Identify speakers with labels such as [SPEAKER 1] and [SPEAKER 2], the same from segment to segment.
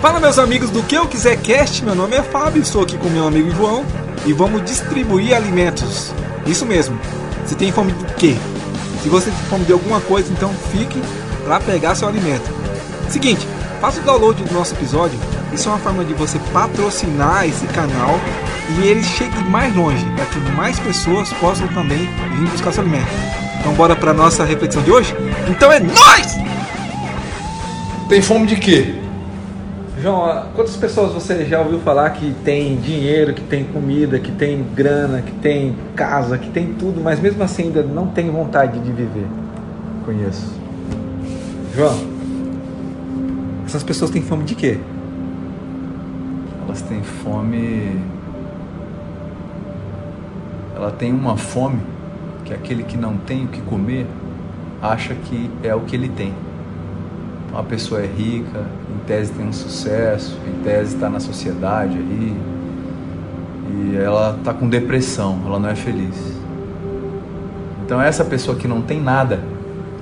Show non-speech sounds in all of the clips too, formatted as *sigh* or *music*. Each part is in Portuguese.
[SPEAKER 1] Fala meus amigos do que eu quiser cast, meu nome é Fábio, estou aqui com meu amigo João e vamos distribuir alimentos. Isso mesmo. Você tem fome do quê? Se você tem fome de alguma coisa, então fique para pegar seu alimento. Seguinte, faça o download do nosso episódio. Isso é uma forma de você patrocinar esse canal e ele chegue mais longe, para que mais pessoas possam também vir buscar seu alimento. Então bora para nossa reflexão de hoje? Então é nós!
[SPEAKER 2] Tem fome de quê?
[SPEAKER 1] João, quantas pessoas você já ouviu falar que tem dinheiro, que tem comida, que tem grana, que tem casa, que tem tudo, mas mesmo assim ainda não tem vontade de viver?
[SPEAKER 2] Conheço.
[SPEAKER 1] João, essas pessoas têm fome de quê?
[SPEAKER 2] Elas têm fome. Ela tem uma fome que aquele que não tem o que comer acha que é o que ele tem. Uma pessoa é rica, em tese tem um sucesso, em tese está na sociedade aí, e ela está com depressão, ela não é feliz. Então essa pessoa que não tem nada,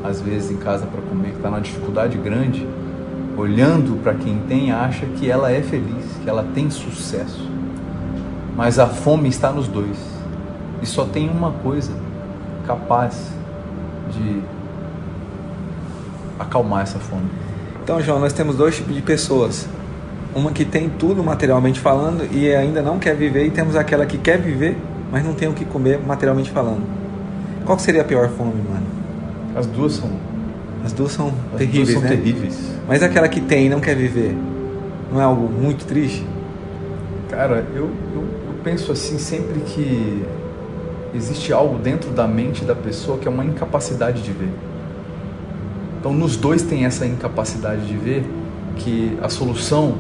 [SPEAKER 2] às vezes em casa para comer, que está numa dificuldade grande, olhando para quem tem, acha que ela é feliz, que ela tem sucesso. Mas a fome está nos dois. E só tem uma coisa capaz de acalmar essa fome.
[SPEAKER 1] Então, João, nós temos dois tipos de pessoas. Uma que tem tudo materialmente falando e ainda não quer viver, e temos aquela que quer viver, mas não tem o que comer materialmente falando. Qual seria a pior fome, mano?
[SPEAKER 2] As duas são.
[SPEAKER 1] As duas são
[SPEAKER 2] As
[SPEAKER 1] terríveis,
[SPEAKER 2] duas são
[SPEAKER 1] né?
[SPEAKER 2] terríveis.
[SPEAKER 1] Mas aquela que tem e não quer viver, não é algo muito triste?
[SPEAKER 2] Cara, eu, eu, eu penso assim sempre que existe algo dentro da mente da pessoa que é uma incapacidade de ver. Então, nos dois tem essa incapacidade de ver que a solução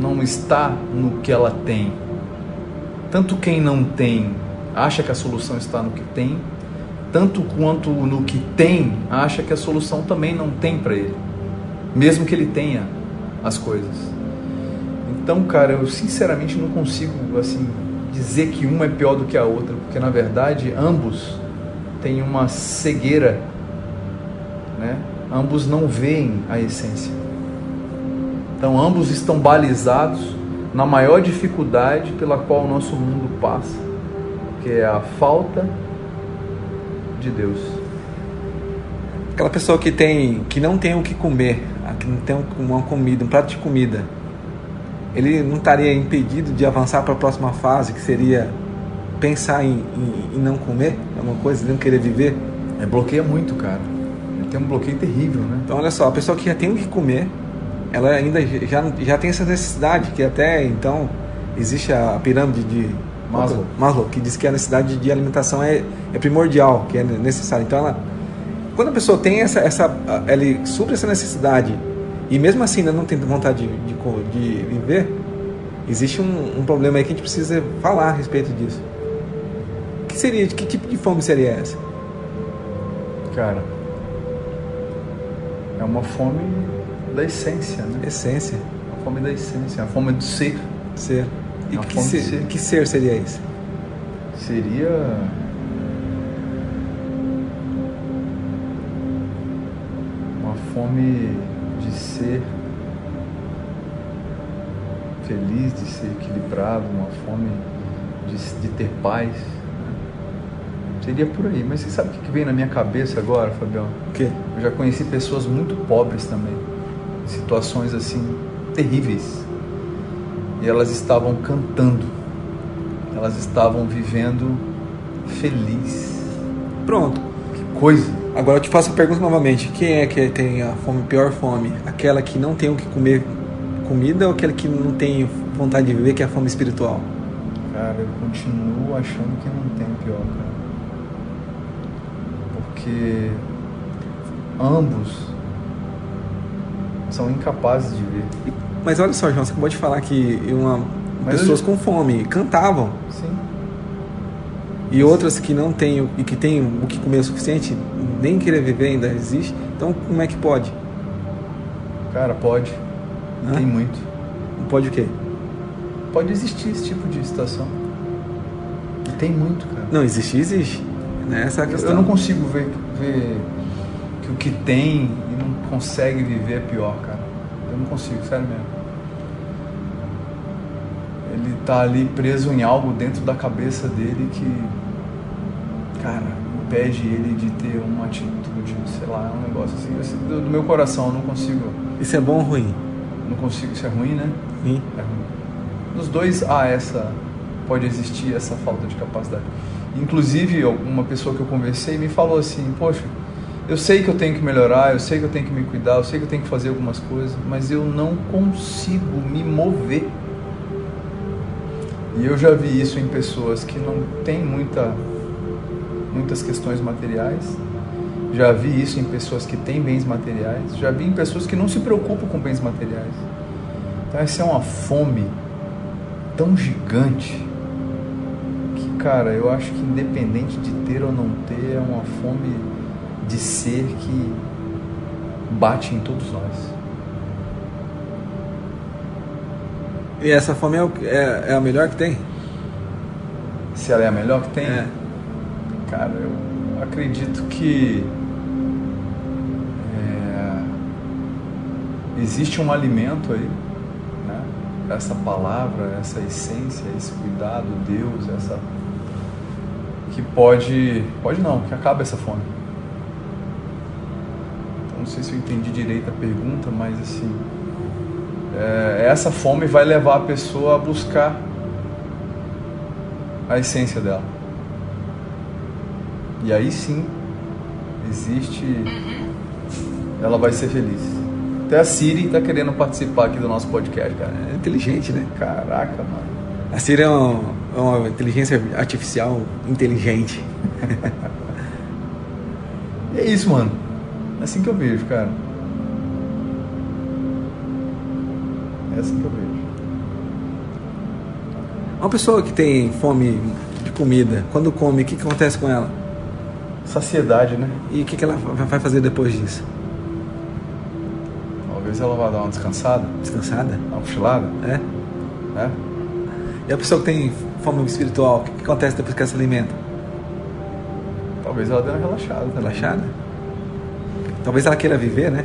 [SPEAKER 2] não está no que ela tem. Tanto quem não tem acha que a solução está no que tem, tanto quanto no que tem acha que a solução também não tem para ele, mesmo que ele tenha as coisas. Então, cara, eu sinceramente não consigo assim dizer que uma é pior do que a outra, porque na verdade ambos têm uma cegueira? Ambos não veem a essência. Então, ambos estão balizados na maior dificuldade pela qual o nosso mundo passa, que é a falta de Deus.
[SPEAKER 1] Aquela pessoa que tem, que não tem o que comer, que não tem uma comida, um prato de comida, ele não estaria impedido de avançar para a próxima fase, que seria pensar em, em, em não comer, alguma coisa, não querer viver?
[SPEAKER 2] É, bloqueia muito, cara. Tem um bloqueio terrível, né?
[SPEAKER 1] Então, olha só, a pessoa que já tem o que comer, ela ainda já, já tem essa necessidade, que até então existe a pirâmide de
[SPEAKER 2] Maslow.
[SPEAKER 1] Maslow, que diz que a necessidade de alimentação é, é primordial, que é necessária. Então, ela, quando a pessoa tem essa, essa, ela supre essa necessidade e mesmo assim ainda não tem vontade de, de, de viver, existe um, um, problema aí que a gente precisa falar a respeito disso. Que seria, que tipo de fome seria essa?
[SPEAKER 2] Cara, é uma fome da essência, né?
[SPEAKER 1] Essência.
[SPEAKER 2] A fome da essência, a fome do ser.
[SPEAKER 1] Ser. E que ser,
[SPEAKER 2] ser.
[SPEAKER 1] que ser seria esse?
[SPEAKER 2] Seria uma fome de ser feliz, de ser equilibrado, uma fome de, de ter paz. Seria por aí. Mas você sabe o que vem na minha cabeça agora, Fabião?
[SPEAKER 1] O quê?
[SPEAKER 2] Eu já conheci pessoas muito pobres também, em situações assim terríveis. E elas estavam cantando, elas estavam vivendo feliz.
[SPEAKER 1] Pronto.
[SPEAKER 2] Que coisa!
[SPEAKER 1] Agora eu te faço a pergunta novamente. Quem é que tem a fome, pior fome? Aquela que não tem o que comer comida ou aquela que não tem vontade de viver, que é a fome espiritual?
[SPEAKER 2] Cara, eu continuo achando que não tem pior, cara. Porque ambos são incapazes de ver.
[SPEAKER 1] Mas olha só, João, você acabou de falar que uma,
[SPEAKER 2] Mas
[SPEAKER 1] pessoas
[SPEAKER 2] eu-
[SPEAKER 1] com fome cantavam
[SPEAKER 2] Sim.
[SPEAKER 1] e outras que não têm e que têm o que comer o suficiente, nem querer viver ainda existe. Então, como é que pode?
[SPEAKER 2] Cara, pode.
[SPEAKER 1] Hã?
[SPEAKER 2] Tem muito.
[SPEAKER 1] Não pode o quê?
[SPEAKER 2] Pode existir esse tipo de situação. E tem muito, cara.
[SPEAKER 1] Não, existe, existe. Né? Essa é questão.
[SPEAKER 2] Eu não consigo ver, ver que o que tem e não consegue viver é pior, cara. Eu não consigo, sério mesmo. ele tá ali preso em algo dentro da cabeça dele que, cara, impede ele de ter uma atitude, sei lá, é um negócio assim, assim do, do, meu coração, eu não consigo.
[SPEAKER 1] Isso é bom ou ruim?
[SPEAKER 2] Não consigo, isso é ruim, né?
[SPEAKER 1] Sim.
[SPEAKER 2] É ruim. Nos dois há essa, pode existir essa falta de capacidade. Inclusive, uma pessoa que eu conversei me falou assim, poxa, eu sei que eu tenho que melhorar, eu sei que eu tenho que me cuidar, eu sei que eu tenho que fazer algumas coisas, mas eu não consigo me mover. E eu já vi isso em pessoas que não têm muita, muitas questões materiais, já vi isso em pessoas que têm bens materiais, já vi em pessoas que não se preocupam com bens materiais. Então essa é uma fome tão gigante cara, eu acho que independente de ter ou não ter, é uma fome de ser que bate em todos nós.
[SPEAKER 1] E essa fome é, o, é, é, a melhor que tem?
[SPEAKER 2] Se ela é a melhor que tem?
[SPEAKER 1] É.
[SPEAKER 2] Cara, eu acredito que é, existe um alimento aí, né? Essa palavra, essa essência, esse cuidado, Deus, essa que pode, pode não, que acaba essa fome não sei se eu entendi direito a pergunta, mas assim, é, essa fome vai levar a pessoa a buscar a essência dela. E aí sim, existe. Ela vai ser feliz. Até a Siri está querendo participar aqui do nosso podcast, cara.
[SPEAKER 1] É inteligente, né?
[SPEAKER 2] Caraca, mano.
[SPEAKER 1] A Siri é uma, é uma inteligência artificial inteligente.
[SPEAKER 2] é isso, mano. É assim que eu vejo, cara. É assim que eu vejo.
[SPEAKER 1] Uma pessoa que tem fome de comida, quando come, o que, que acontece com ela?
[SPEAKER 2] Saciedade, né?
[SPEAKER 1] E o que, que ela vai fazer depois disso?
[SPEAKER 2] Talvez ela vá dar uma descansada.
[SPEAKER 1] Descansada?
[SPEAKER 2] Uma cochilada.
[SPEAKER 1] É?
[SPEAKER 2] É.
[SPEAKER 1] E a pessoa que tem fome espiritual, o que, que acontece depois que ela se alimenta?
[SPEAKER 2] Talvez ela dê uma relaxada. Também.
[SPEAKER 1] Relaxada? Talvez ela queira viver, né?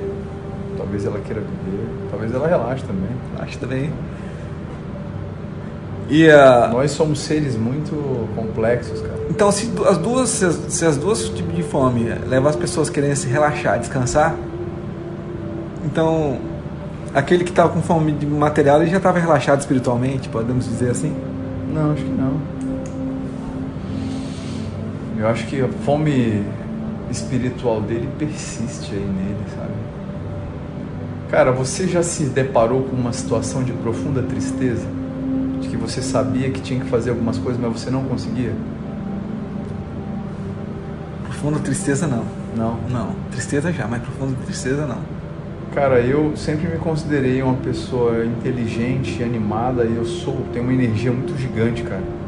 [SPEAKER 2] Talvez ela queira viver. Talvez ela relaxe também.
[SPEAKER 1] Relaxe também. E uh...
[SPEAKER 2] Nós somos seres muito complexos, cara.
[SPEAKER 1] Então, se as duas, se as, se as duas tipos de fome levam as pessoas a querendo se relaxar, descansar, então aquele que estava com fome de material ele já estava relaxado espiritualmente, podemos dizer assim?
[SPEAKER 2] Não, acho que não. Eu acho que a fome espiritual dele persiste aí nele, sabe? Cara, você já se deparou com uma situação de profunda tristeza? De que você sabia que tinha que fazer algumas coisas, mas você não conseguia?
[SPEAKER 1] Profunda tristeza não.
[SPEAKER 2] Não?
[SPEAKER 1] Não. Tristeza já, mas profunda tristeza não.
[SPEAKER 2] Cara, eu sempre me considerei uma pessoa inteligente, animada, e eu sou, tenho uma energia muito gigante, cara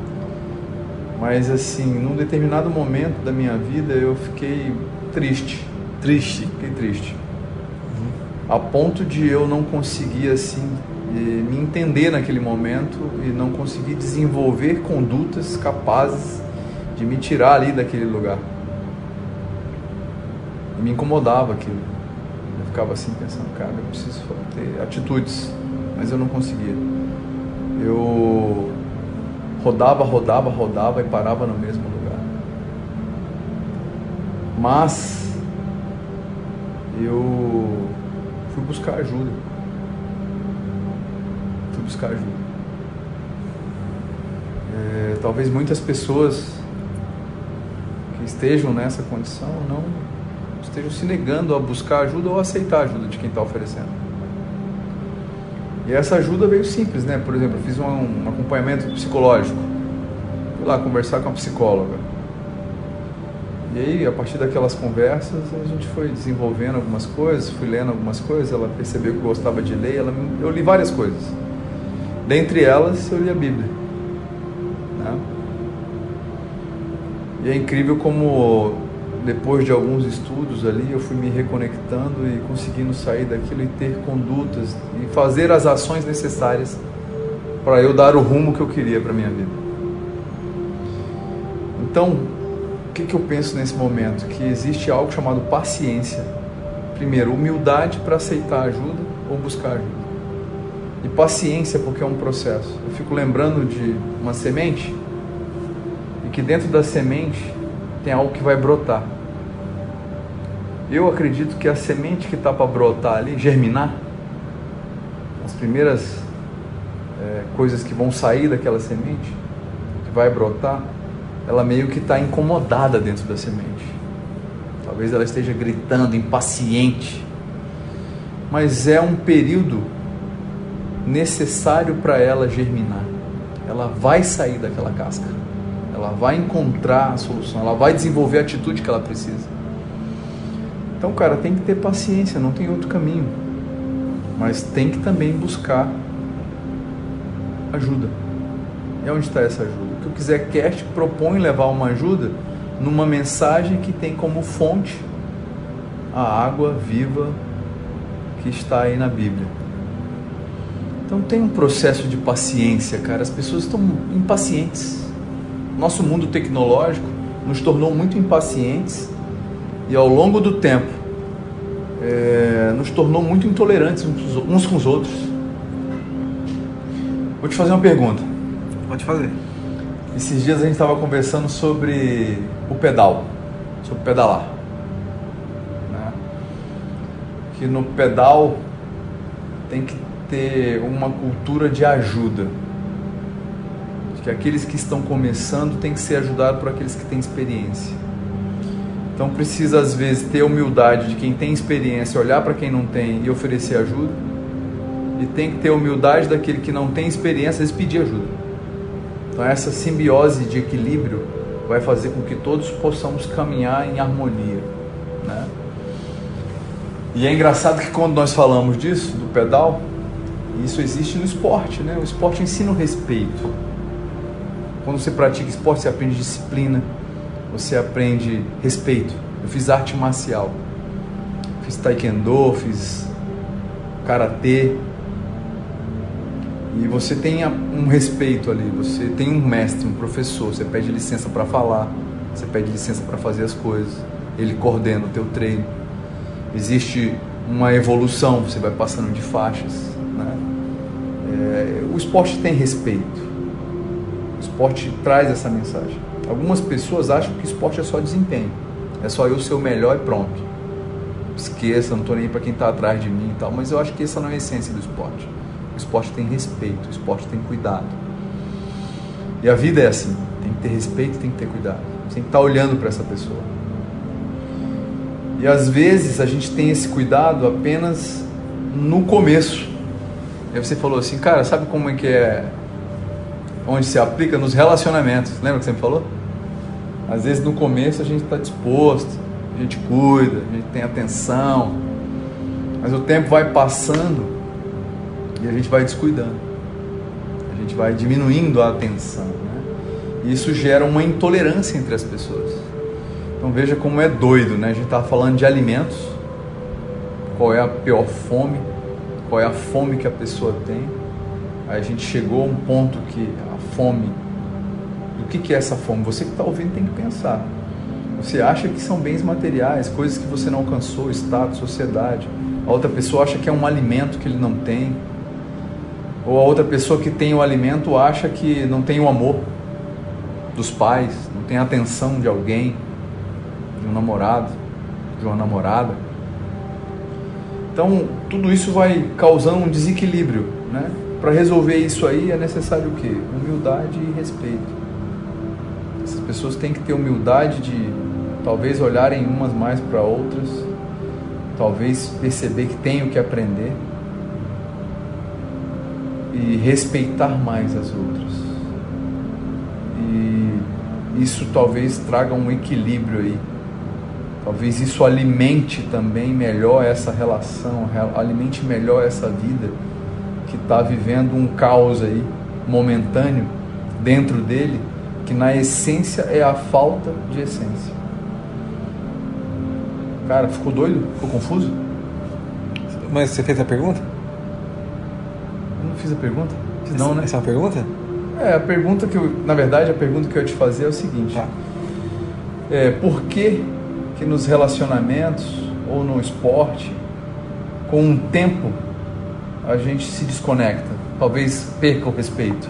[SPEAKER 2] mas assim, num determinado momento da minha vida eu fiquei triste.
[SPEAKER 1] Triste?
[SPEAKER 2] Fiquei triste. Uhum. A ponto de eu não conseguir assim me entender naquele momento e não conseguir desenvolver condutas capazes de me tirar ali daquele lugar. Me incomodava aquilo. Eu ficava assim pensando, cara, eu preciso ter atitudes, mas eu não conseguia. Eu rodava, rodava, rodava e parava no mesmo lugar. Mas eu fui buscar ajuda. Fui buscar ajuda. É, talvez muitas pessoas que estejam nessa condição não estejam se negando a buscar ajuda ou aceitar ajuda de quem está oferecendo. E essa ajuda veio simples, né? Por exemplo, eu fiz um, um acompanhamento psicológico. Fui lá conversar com a psicóloga. E aí, a partir daquelas conversas, a gente foi desenvolvendo algumas coisas, fui lendo algumas coisas, ela percebeu que eu gostava de ler, ela, eu li várias coisas. Dentre elas, eu li a Bíblia. Né? E é incrível como depois de alguns estudos ali, eu fui me reconectando e conseguindo sair daquilo e ter condutas e fazer as ações necessárias para eu dar o rumo que eu queria para minha vida. Então, o que, que eu penso nesse momento? Que existe algo chamado paciência. Primeiro, humildade para aceitar ajuda ou buscar ajuda. E paciência, porque é um processo. Eu fico lembrando de uma semente e que dentro da semente tem algo que vai brotar. Eu acredito que a semente que está para brotar ali, germinar, as primeiras é, coisas que vão sair daquela semente, que vai brotar, ela meio que está incomodada dentro da semente. Talvez ela esteja gritando, impaciente. Mas é um período necessário para ela germinar. Ela vai sair daquela casca. Ela vai encontrar a solução. Ela vai desenvolver a atitude que ela precisa. Então, cara, tem que ter paciência, não tem outro caminho. Mas tem que também buscar ajuda. E onde está essa ajuda? O que o Quiser Cast propõe levar uma ajuda numa mensagem que tem como fonte a água viva que está aí na Bíblia. Então tem um processo de paciência, cara. As pessoas estão impacientes. Nosso mundo tecnológico nos tornou muito impacientes e ao longo do tempo é, nos tornou muito intolerantes uns com os outros. Vou te fazer uma pergunta.
[SPEAKER 1] Pode fazer.
[SPEAKER 2] Esses dias a gente estava conversando sobre o pedal, sobre pedalar. Né? Que no pedal tem que ter uma cultura de ajuda. Que aqueles que estão começando têm que ser ajudados por aqueles que têm experiência. Então precisa às vezes ter humildade de quem tem experiência, olhar para quem não tem e oferecer ajuda. E tem que ter humildade daquele que não tem experiência e pedir ajuda. Então, essa simbiose de equilíbrio vai fazer com que todos possamos caminhar em harmonia. Né? E é engraçado que quando nós falamos disso, do pedal, isso existe no esporte. Né? O esporte ensina o respeito. Quando você pratica esporte, você aprende disciplina, você aprende respeito. Eu fiz arte marcial, fiz taekwondo, fiz karatê, e você tem um respeito ali, você tem um mestre, um professor, você pede licença para falar, você pede licença para fazer as coisas, ele coordena o teu treino. Existe uma evolução, você vai passando de faixas. Né? É, o esporte tem respeito, esporte traz essa mensagem. Algumas pessoas acham que esporte é só desempenho, é só eu ser o melhor e pronto. Esqueça, não estou nem para quem está atrás de mim e tal, mas eu acho que essa não é a essência do esporte. O esporte tem respeito, o esporte tem cuidado. E a vida é assim: tem que ter respeito, tem que ter cuidado. Tem que estar olhando para essa pessoa. E às vezes a gente tem esse cuidado apenas no começo. Aí você falou assim, cara, sabe como é que é? Onde se aplica nos relacionamentos. Lembra que você me falou? Às vezes no começo a gente está disposto, a gente cuida, a gente tem atenção. Mas o tempo vai passando e a gente vai descuidando, a gente vai diminuindo a atenção. Né? E isso gera uma intolerância entre as pessoas. Então veja como é doido, né? A gente estava falando de alimentos, qual é a pior fome, qual é a fome que a pessoa tem. Aí a gente chegou a um ponto que fome, o que, que é essa fome? Você que está ouvindo tem que pensar. Você acha que são bens materiais, coisas que você não alcançou, status, sociedade. A outra pessoa acha que é um alimento que ele não tem. Ou a outra pessoa que tem o alimento acha que não tem o amor dos pais, não tem a atenção de alguém, de um namorado, de uma namorada. Então, tudo isso vai causando um desequilíbrio, né? Para resolver isso aí é necessário o quê? Humildade e respeito. Essas pessoas têm que ter humildade de talvez olharem umas mais para outras, talvez perceber que tem o que aprender e respeitar mais as outras. E isso talvez traga um equilíbrio aí. Talvez isso alimente também melhor essa relação, alimente melhor essa vida que está vivendo um caos aí momentâneo dentro dele, que na essência é a falta de essência. Cara, ficou doido? Ficou confuso?
[SPEAKER 1] Mas você fez a pergunta?
[SPEAKER 2] fiz a pergunta?
[SPEAKER 1] Fiz não, né? Essa é uma pergunta?
[SPEAKER 2] É, a pergunta que eu, na verdade, a pergunta que eu ia te fazer é o seguinte: tá. é, por que, que nos relacionamentos ou no esporte, com o tempo, a gente se desconecta? Talvez perca o respeito.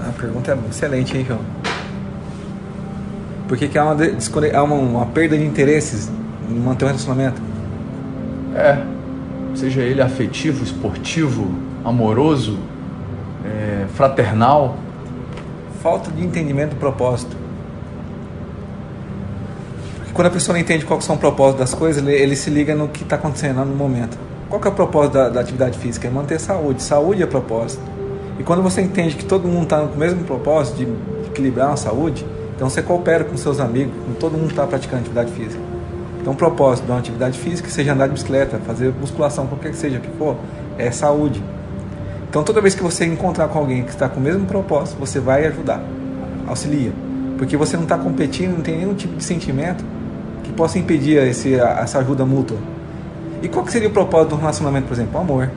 [SPEAKER 1] A pergunta é excelente, hein, João? Por que, que há, uma, há uma, uma perda de interesses em manter um relacionamento?
[SPEAKER 2] É, seja ele afetivo, esportivo, amoroso, é, fraternal.
[SPEAKER 1] Falta de entendimento do propósito. Porque quando a pessoa não entende qual são o propósito das coisas, ele, ele se liga no que está acontecendo no momento. Qual que é o propósito da, da, atividade física? É manter saúde. Saúde é propósito. E quando você entende que todo mundo está com o mesmo propósito de equilibrar a saúde, então você coopera com seus amigos, com todo mundo está praticando atividade física. Então o propósito de uma atividade física, seja andar de bicicleta, fazer musculação, qualquer que seja que for, é saúde. Então toda vez que você encontrar com alguém que está com o mesmo propósito, você vai ajudar, auxilia. Porque você não está competindo, não tem nenhum tipo de sentimento que possa impedir esse, essa ajuda mútua. E qual que seria o propósito de um relacionamento, por exemplo? O amor.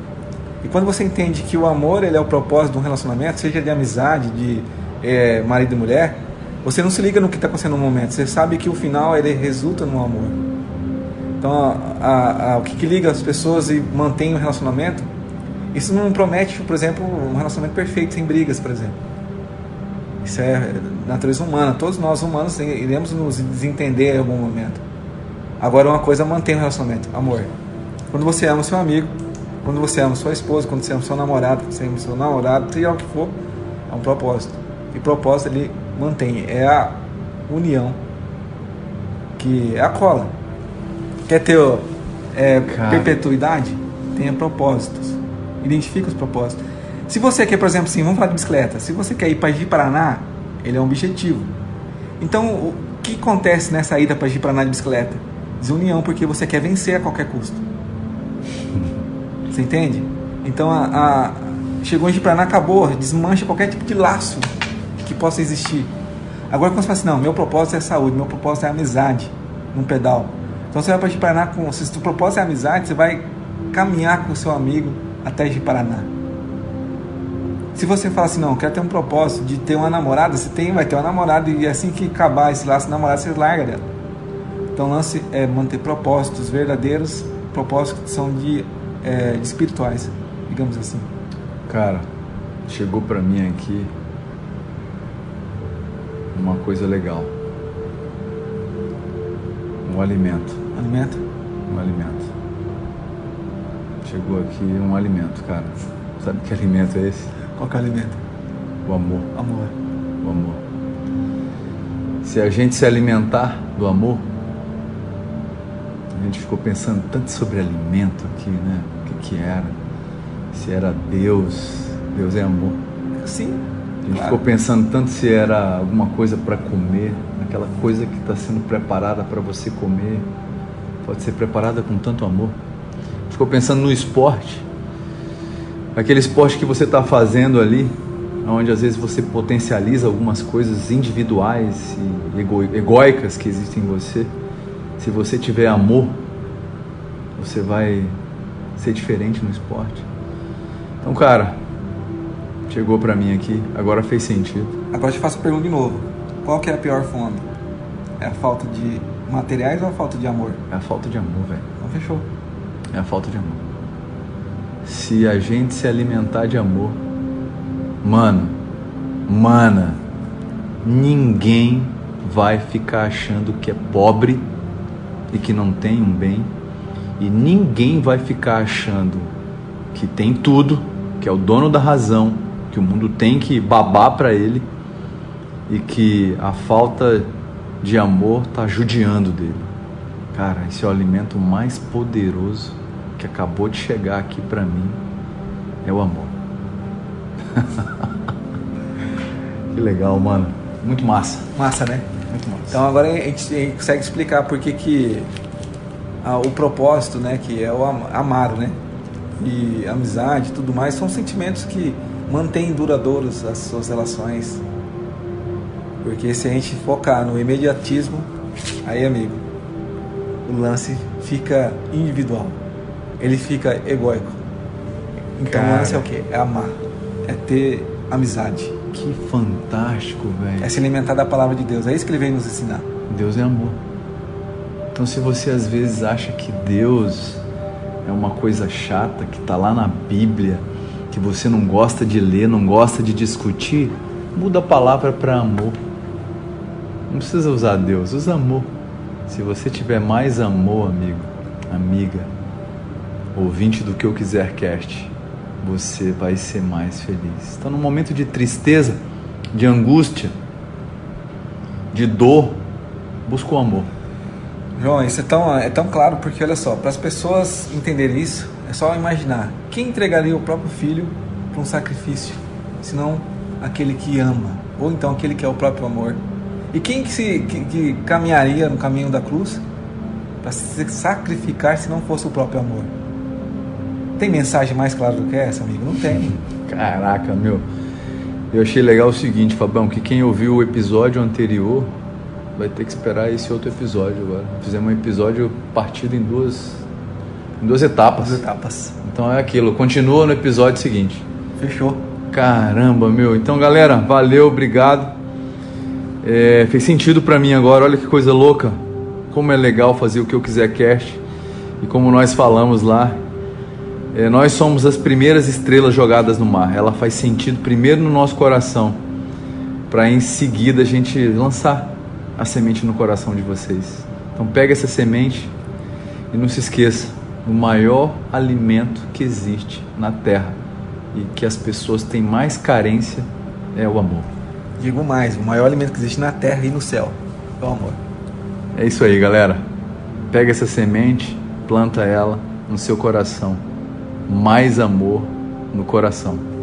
[SPEAKER 1] E quando você entende que o amor ele é o propósito de um relacionamento, seja de amizade, de é, marido e mulher, você não se liga no que está acontecendo no momento. Você sabe que o final ele resulta no amor. Então, a, a, o que, que liga as pessoas e mantém o relacionamento isso não promete, por exemplo, um relacionamento perfeito, sem brigas, por exemplo. Isso é natureza humana. Todos nós humanos iremos nos desentender em algum momento. Agora, uma coisa mantém o relacionamento: amor. Quando você ama seu amigo, quando você ama sua esposa, quando você ama seu namorado, quando você ama seu namorado, seja o que for, é um propósito. E propósito ele mantém. É a união, que é a cola. Quer ter é, perpetuidade? Tenha propósitos identifica os propósitos. Se você quer, por exemplo, assim, vamos falar de bicicleta. Se você quer ir para Ji-Paraná, ele é um objetivo. Então, o que acontece nessa ida para Ji-Paraná de bicicleta? Desunião, porque você quer vencer a qualquer custo. Você entende? Então, a, a chegou em Ji-Paraná, acabou, desmancha qualquer tipo de laço que possa existir. Agora, quando você fala assim, não, meu propósito é saúde, meu propósito é amizade, num pedal. Então, você vai para Ji-Paraná com, se o propósito é amizade, você vai caminhar com o seu amigo, até de Paraná. Se você fala assim, não, quero ter um propósito de ter uma namorada, você tem, vai ter uma namorada e assim que acabar esse laço de namorada, você larga dela. Então o lance é manter propósitos verdadeiros, propósitos que são de, é, espirituais, digamos assim.
[SPEAKER 2] Cara, chegou para mim aqui uma coisa legal. Um alimento.
[SPEAKER 1] Alimento?
[SPEAKER 2] Um alimento. Chegou aqui um alimento, cara. Sabe que *laughs* alimento é esse?
[SPEAKER 1] Qual que é o alimento?
[SPEAKER 2] O amor.
[SPEAKER 1] Amor.
[SPEAKER 2] O amor. Se a gente se alimentar do amor, a gente ficou pensando tanto sobre alimento aqui, né? Que, era? Se era Deus. Deus é amor.
[SPEAKER 1] Sim.
[SPEAKER 2] A gente claro. ficou pensando tanto se era alguma coisa para comer, aquela coisa que está sendo preparada para você comer, pode ser preparada com tanto amor ficou pensando no esporte, aquele esporte que você está fazendo ali, onde às vezes você potencializa algumas coisas individuais e ego, egóicas que existem em você. Se você tiver amor, você vai ser diferente no esporte. Então, cara, chegou para mim aqui, agora fez sentido.
[SPEAKER 1] Agora eu te faço a pergunta de novo. Qual que é a pior fome? É a falta de materiais ou a falta de amor?
[SPEAKER 2] É a falta de amor, velho.
[SPEAKER 1] Então fechou.
[SPEAKER 2] É a falta de amor. Se a gente se alimentar de amor, mano, mana, ninguém vai ficar achando que é pobre e que não tem um bem, e ninguém vai ficar achando que tem tudo, que é o dono da razão, que o mundo tem que babar para ele e que a falta de amor tá judiando dele. Cara, esse é o alimento mais poderoso que acabou de chegar aqui para mim. É o amor. *laughs* que legal, mano. Muito massa.
[SPEAKER 1] Massa, né? Muito massa. Então agora a gente, a gente consegue explicar por que que a, o propósito, né, que é o amar, né? E amizade, tudo mais, são sentimentos que mantêm duradouros as suas relações. Porque se a gente focar no imediatismo, aí, amigo, o lance fica individual. Ele fica egóico. Então Cara. o lance é o quê? É amar. É ter amizade.
[SPEAKER 2] Que fantástico, velho.
[SPEAKER 1] É se alimentar da palavra de Deus. É isso que ele vem nos ensinar.
[SPEAKER 2] Deus é amor. Então se você às vezes acha que Deus é uma coisa chata que está lá na Bíblia, que você não gosta de ler, não gosta de discutir, muda a palavra para amor. Não precisa usar Deus, usa amor. Se você tiver mais amor, amigo, amiga, ouvinte do que eu quiser cast, você vai ser mais feliz. Está num momento de tristeza, de angústia, de dor, busca o amor.
[SPEAKER 1] João, isso é tão, é tão claro porque, olha só, para as pessoas entenderem isso, é só imaginar quem entregaria o próprio filho para um sacrifício, senão aquele que ama, ou então aquele que é o próprio amor. E quem que, se, que, que caminharia no caminho da cruz para se sacrificar se não fosse o próprio amor? Tem mensagem mais clara do que essa, amigo? Não tem.
[SPEAKER 2] Caraca, meu. Eu achei legal o seguinte, Fabão, que quem ouviu o episódio anterior vai ter que esperar esse outro episódio agora. Fizemos um episódio partido em duas, em duas etapas.
[SPEAKER 1] Duas etapas.
[SPEAKER 2] Então é aquilo, continua no episódio seguinte.
[SPEAKER 1] Fechou.
[SPEAKER 2] Caramba, meu. Então, galera, valeu, obrigado. É, fez sentido para mim agora, olha que coisa louca. Como é legal fazer o que eu quiser cast. E como nós falamos lá, é, nós somos as primeiras estrelas jogadas no mar. Ela faz sentido primeiro no nosso coração, para em seguida a gente lançar a semente no coração de vocês. Então pega essa semente e não se esqueça, o maior alimento que existe na terra e que as pessoas têm mais carência é o amor.
[SPEAKER 1] Digo mais, o maior alimento que existe na terra e no céu é o amor.
[SPEAKER 2] É isso aí, galera. Pega essa semente, planta ela no seu coração. Mais amor no coração.